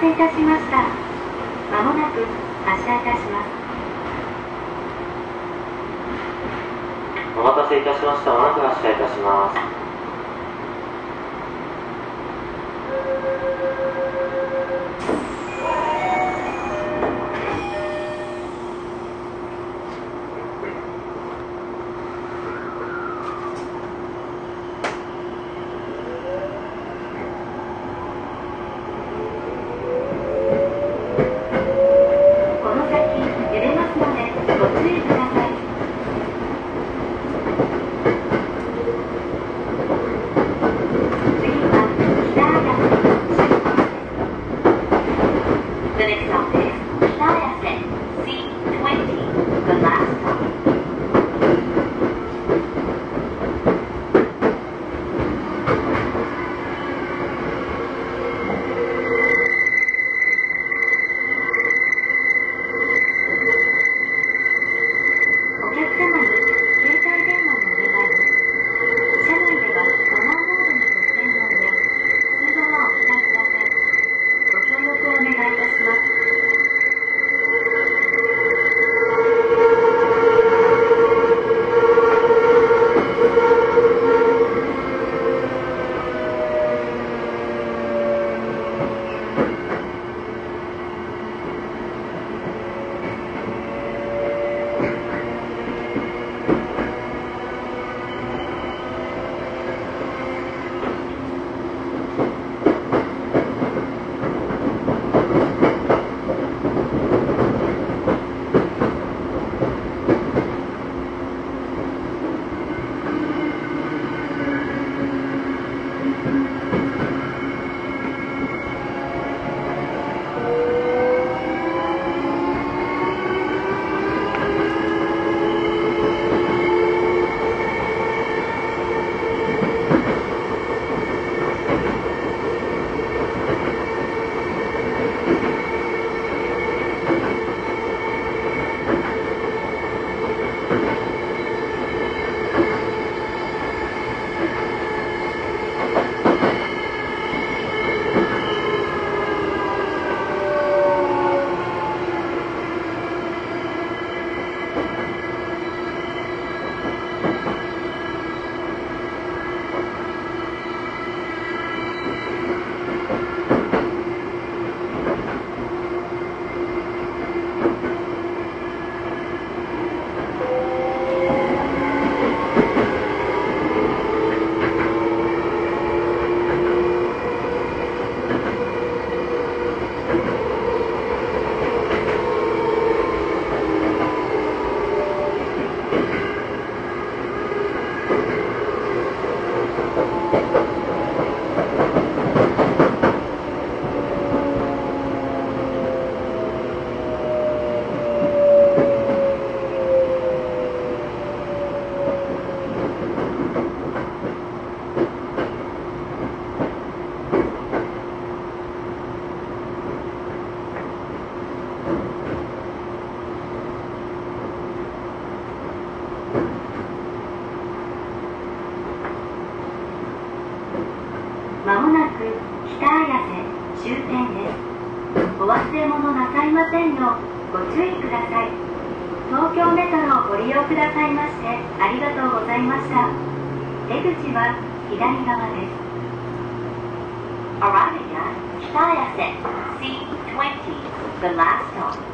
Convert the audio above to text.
せいたしましたまもなく発車いたしますお待たせいたしました。まもなく発車いたします。れ物なさいませんようご注意ください。東京メトロをご利用くださいましてありがとうございました。出口は左側です。Arriving at 北綾瀬 C20 The last stop「